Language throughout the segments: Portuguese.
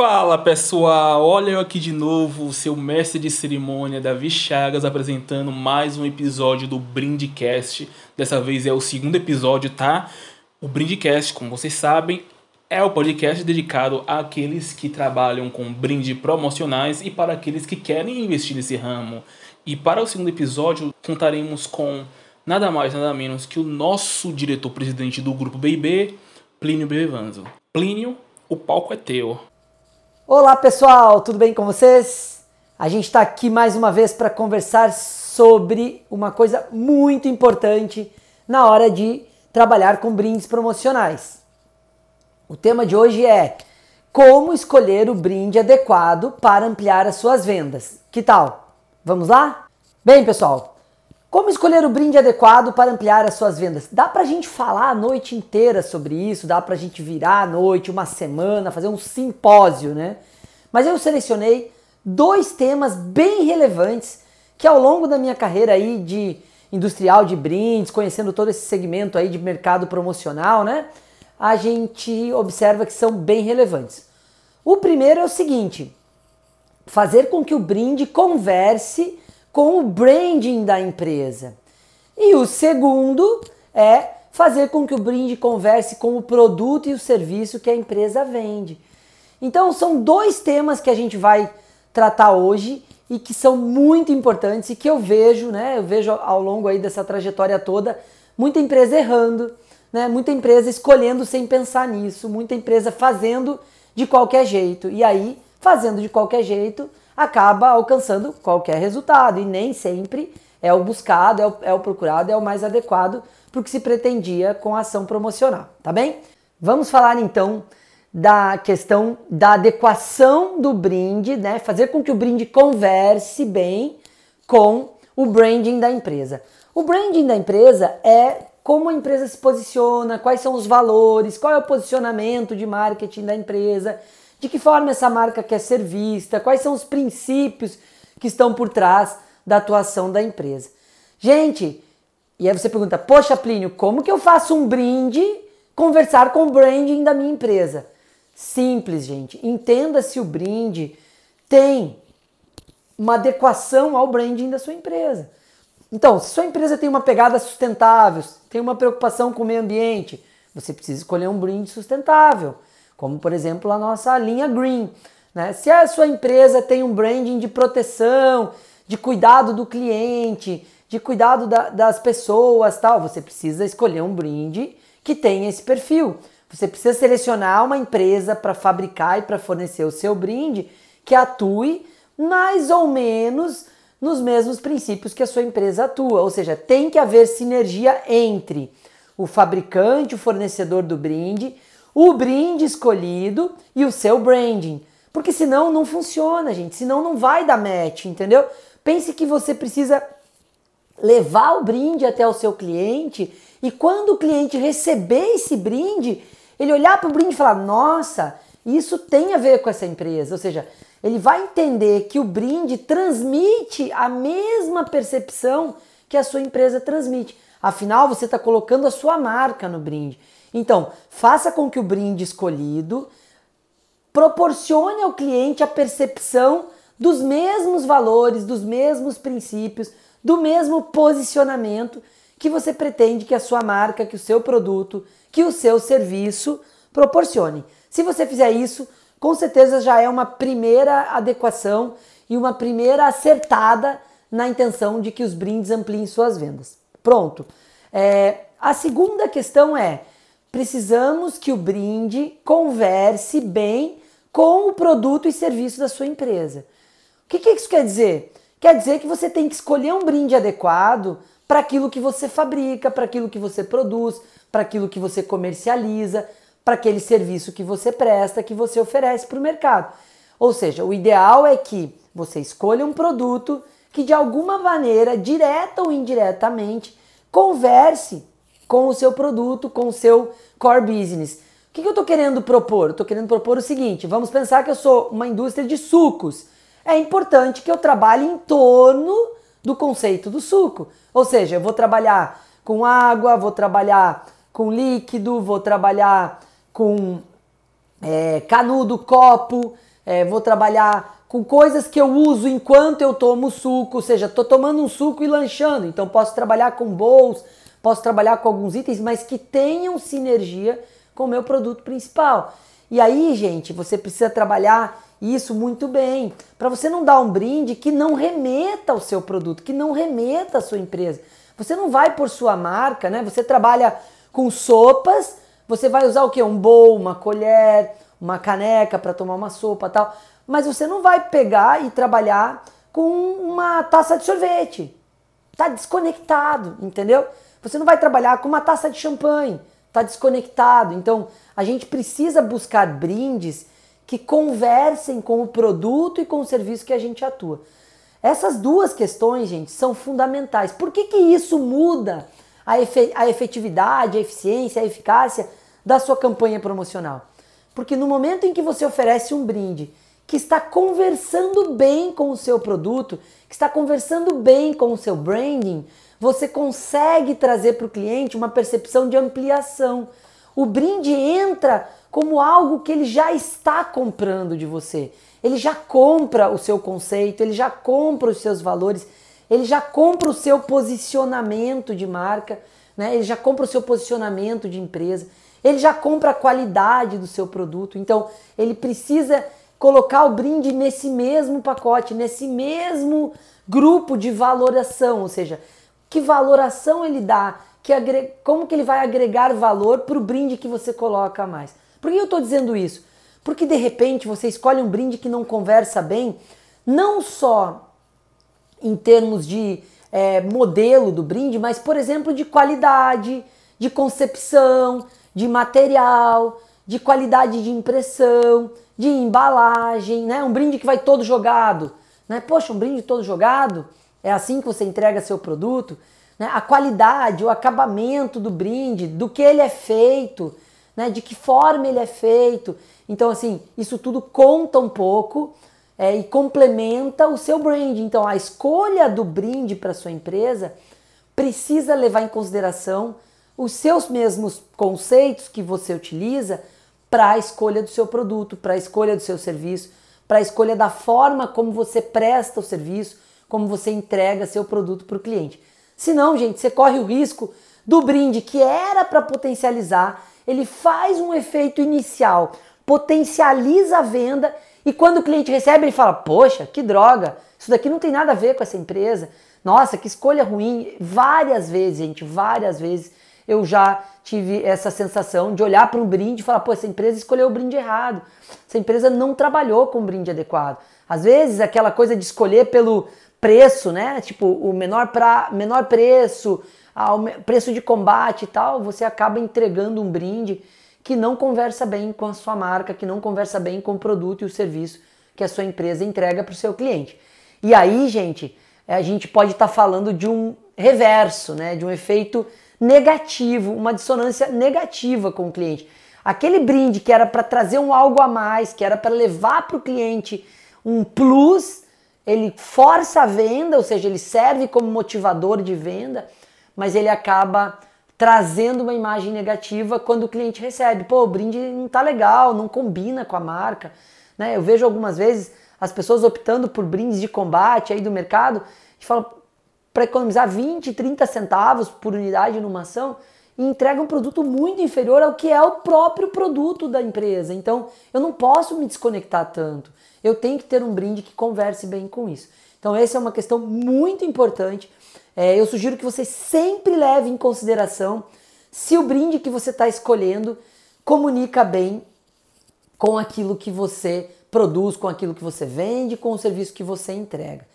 Fala pessoal, olha eu aqui de novo, o seu mestre de cerimônia Davi Chagas apresentando mais um episódio do Brindcast. Dessa vez é o segundo episódio, tá? O Brindcast, como vocês sabem, é o podcast dedicado àqueles que trabalham com brinde promocionais e para aqueles que querem investir nesse ramo. E para o segundo episódio, contaremos com nada mais, nada menos que o nosso diretor-presidente do grupo BB, Plínio Bevanzo. Plínio, o palco é teu. Olá pessoal, tudo bem com vocês? A gente está aqui mais uma vez para conversar sobre uma coisa muito importante na hora de trabalhar com brindes promocionais. O tema de hoje é como escolher o brinde adequado para ampliar as suas vendas. Que tal? Vamos lá? Bem, pessoal, como escolher o brinde adequado para ampliar as suas vendas? Dá pra gente falar a noite inteira sobre isso, dá pra gente virar a noite, uma semana, fazer um simpósio, né? Mas eu selecionei dois temas bem relevantes que ao longo da minha carreira aí de industrial de brindes, conhecendo todo esse segmento aí de mercado promocional, né? A gente observa que são bem relevantes. O primeiro é o seguinte: fazer com que o brinde converse com o branding da empresa. E o segundo é fazer com que o brinde converse com o produto e o serviço que a empresa vende. Então são dois temas que a gente vai tratar hoje e que são muito importantes e que eu vejo, né? Eu vejo ao longo aí dessa trajetória toda muita empresa errando, né? Muita empresa escolhendo sem pensar nisso, muita empresa fazendo de qualquer jeito. E aí, fazendo de qualquer jeito, acaba alcançando qualquer resultado e nem sempre é o buscado, é o, é o procurado, é o mais adequado para o que se pretendia com a ação promocional, tá bem? Vamos falar então da questão da adequação do brinde, né? Fazer com que o brinde converse bem com o branding da empresa. O branding da empresa é como a empresa se posiciona, quais são os valores, qual é o posicionamento de marketing da empresa, de que forma essa marca quer ser vista, quais são os princípios que estão por trás da atuação da empresa. Gente, e aí você pergunta, poxa Plínio, como que eu faço um brinde conversar com o branding da minha empresa? Simples, gente. Entenda se o brinde tem uma adequação ao branding da sua empresa. Então, se sua empresa tem uma pegada sustentável, tem uma preocupação com o meio ambiente, você precisa escolher um brinde sustentável como por exemplo a nossa linha Green. Né? Se a sua empresa tem um branding de proteção, de cuidado do cliente, de cuidado da, das pessoas, tal, você precisa escolher um brinde que tenha esse perfil. Você precisa selecionar uma empresa para fabricar e para fornecer o seu brinde que atue mais ou menos nos mesmos princípios que a sua empresa atua. Ou seja, tem que haver sinergia entre o fabricante, o fornecedor do brinde, o brinde escolhido e o seu branding. Porque senão não funciona, gente. Senão não vai dar match, entendeu? Pense que você precisa levar o brinde até o seu cliente e quando o cliente receber esse brinde, ele olhar para o brinde e falar: Nossa, isso tem a ver com essa empresa. Ou seja, ele vai entender que o brinde transmite a mesma percepção que a sua empresa transmite. Afinal, você está colocando a sua marca no brinde. Então, faça com que o brinde escolhido proporcione ao cliente a percepção dos mesmos valores, dos mesmos princípios, do mesmo posicionamento que você pretende que a sua marca, que o seu produto, que o seu serviço proporcione. Se você fizer isso, com certeza já é uma primeira adequação e uma primeira acertada na intenção de que os brindes ampliem suas vendas. Pronto. É, a segunda questão é precisamos que o brinde converse bem com o produto e serviço da sua empresa. O que, que isso quer dizer? Quer dizer que você tem que escolher um brinde adequado para aquilo que você fabrica, para aquilo que você produz, para aquilo que você comercializa, para aquele serviço que você presta, que você oferece para o mercado. Ou seja, o ideal é que você escolha um produto que de alguma maneira, direta ou indiretamente, converse com o seu produto, com o seu core business. O que, eu estou querendo propor? Estou querendo propor o seguinte: vamos pensar que eu sou uma indústria de sucos. É importante que eu trabalhe em torno do conceito do suco. Ou seja, eu vou trabalhar com água, vou trabalhar com líquido, vou trabalhar com é, canudo, copo, é, vou trabalhar com coisas que eu uso enquanto eu tomo suco, ou seja, estou tomando um suco e lanchando, então posso trabalhar com bowls, posso trabalhar com alguns itens, mas que tenham sinergia com o meu produto principal. E aí, gente, você precisa trabalhar isso muito bem, para você não dar um brinde que não remeta ao seu produto, que não remeta à sua empresa. Você não vai por sua marca, né? Você trabalha com sopas, você vai usar o que? Um bowl, uma colher, uma caneca para tomar uma sopa, tal mas você não vai pegar e trabalhar com uma taça de sorvete. Tá desconectado, entendeu? Você não vai trabalhar com uma taça de champanhe, tá desconectado. Então, a gente precisa buscar brindes que conversem com o produto e com o serviço que a gente atua. Essas duas questões, gente, são fundamentais. Por que, que isso muda a, efe a efetividade, a eficiência, a eficácia da sua campanha promocional? Porque no momento em que você oferece um brinde que está conversando bem com o seu produto, que está conversando bem com o seu branding, você consegue trazer para o cliente uma percepção de ampliação. O brinde entra como algo que ele já está comprando de você. Ele já compra o seu conceito, ele já compra os seus valores, ele já compra o seu posicionamento de marca, né? ele já compra o seu posicionamento de empresa, ele já compra a qualidade do seu produto. Então, ele precisa colocar o brinde nesse mesmo pacote, nesse mesmo grupo de valoração, ou seja, que valoração ele dá, que agre... como que ele vai agregar valor para o brinde que você coloca mais. Por que eu estou dizendo isso? Porque de repente você escolhe um brinde que não conversa bem, não só em termos de é, modelo do brinde, mas por exemplo de qualidade, de concepção, de material, de qualidade de impressão, de embalagem, né? Um brinde que vai todo jogado, né? Poxa, um brinde todo jogado, é assim que você entrega seu produto, né? A qualidade, o acabamento do brinde, do que ele é feito, né? De que forma ele é feito. Então, assim, isso tudo conta um pouco é, e complementa o seu brand. Então, a escolha do brinde para sua empresa precisa levar em consideração os seus mesmos conceitos que você utiliza para a escolha do seu produto, para a escolha do seu serviço, para a escolha da forma como você presta o serviço, como você entrega seu produto para o cliente. Senão, gente, você corre o risco do brinde que era para potencializar, ele faz um efeito inicial, potencializa a venda e quando o cliente recebe, ele fala: Poxa, que droga, isso daqui não tem nada a ver com essa empresa. Nossa, que escolha ruim. Várias vezes, gente, várias vezes eu já tive essa sensação de olhar para um brinde e falar, pô, essa empresa escolheu o brinde errado. Essa empresa não trabalhou com o brinde adequado. Às vezes, aquela coisa de escolher pelo preço, né? Tipo, o menor, pra, menor preço, ao preço de combate e tal, você acaba entregando um brinde que não conversa bem com a sua marca, que não conversa bem com o produto e o serviço que a sua empresa entrega para o seu cliente. E aí, gente, a gente pode estar tá falando de um reverso, né? De um efeito negativo, uma dissonância negativa com o cliente. Aquele brinde que era para trazer um algo a mais, que era para levar para o cliente um plus, ele força a venda, ou seja, ele serve como motivador de venda, mas ele acaba trazendo uma imagem negativa quando o cliente recebe. Pô, o brinde não tá legal, não combina com a marca. Né? Eu vejo algumas vezes as pessoas optando por brindes de combate aí do mercado e falam, para economizar 20, 30 centavos por unidade numa ação e entrega um produto muito inferior ao que é o próprio produto da empresa. Então, eu não posso me desconectar tanto. Eu tenho que ter um brinde que converse bem com isso. Então, essa é uma questão muito importante. É, eu sugiro que você sempre leve em consideração se o brinde que você está escolhendo comunica bem com aquilo que você produz, com aquilo que você vende, com o serviço que você entrega.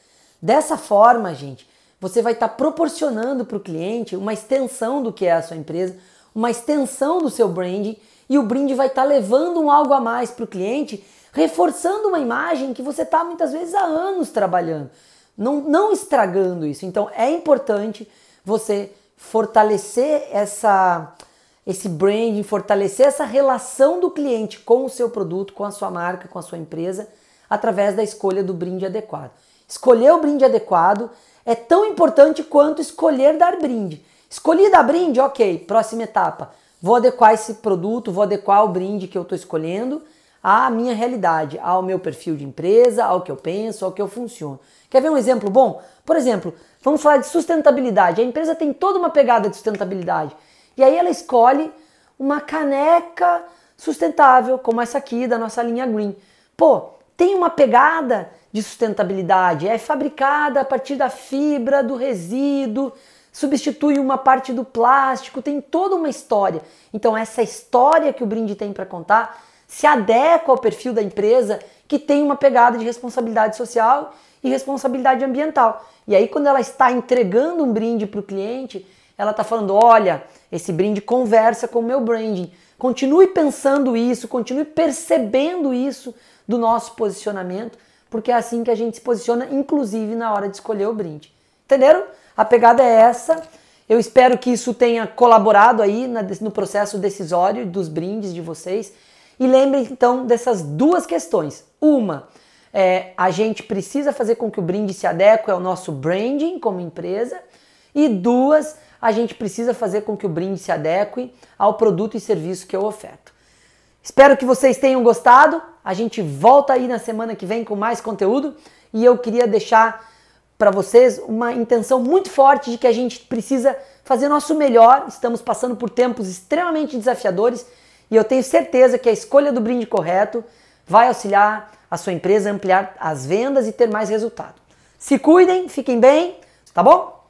Dessa forma, gente, você vai estar tá proporcionando para o cliente uma extensão do que é a sua empresa, uma extensão do seu branding e o brinde vai estar tá levando um algo a mais para o cliente, reforçando uma imagem que você está muitas vezes há anos trabalhando, não, não estragando isso. Então é importante você fortalecer essa esse branding, fortalecer essa relação do cliente com o seu produto, com a sua marca, com a sua empresa, através da escolha do brinde adequado. Escolher o brinde adequado é tão importante quanto escolher dar brinde. Escolhi dar brinde, ok, próxima etapa. Vou adequar esse produto, vou adequar o brinde que eu estou escolhendo à minha realidade, ao meu perfil de empresa, ao que eu penso, ao que eu funciono. Quer ver um exemplo bom? Por exemplo, vamos falar de sustentabilidade. A empresa tem toda uma pegada de sustentabilidade. E aí ela escolhe uma caneca sustentável, como essa aqui da nossa linha Green. Pô, tem uma pegada de sustentabilidade, é fabricada a partir da fibra, do resíduo, substitui uma parte do plástico, tem toda uma história. Então, essa história que o brinde tem para contar se adequa ao perfil da empresa que tem uma pegada de responsabilidade social e responsabilidade ambiental. E aí, quando ela está entregando um brinde para o cliente, ela está falando: olha, esse brinde conversa com o meu branding. Continue pensando isso, continue percebendo isso do nosso posicionamento, porque é assim que a gente se posiciona, inclusive na hora de escolher o brinde. Entenderam? A pegada é essa. Eu espero que isso tenha colaborado aí no processo decisório dos brindes de vocês. E lembrem então dessas duas questões. Uma, é, a gente precisa fazer com que o brinde se adeque ao nosso branding como empresa. E duas, a gente precisa fazer com que o brinde se adeque ao produto e serviço que eu oferto. Espero que vocês tenham gostado. A gente volta aí na semana que vem com mais conteúdo e eu queria deixar para vocês uma intenção muito forte de que a gente precisa fazer nosso melhor. Estamos passando por tempos extremamente desafiadores e eu tenho certeza que a escolha do brinde correto vai auxiliar a sua empresa a ampliar as vendas e ter mais resultado. Se cuidem, fiquem bem, tá bom?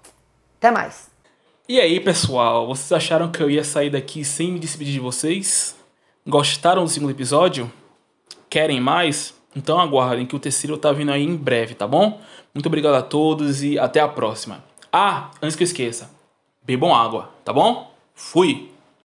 Até mais. E aí, pessoal, vocês acharam que eu ia sair daqui sem me despedir de vocês? Gostaram do segundo episódio? Querem mais? Então aguardem que o terceiro tá vindo aí em breve, tá bom? Muito obrigado a todos e até a próxima. Ah, antes que eu esqueça, bebam água, tá bom? Fui!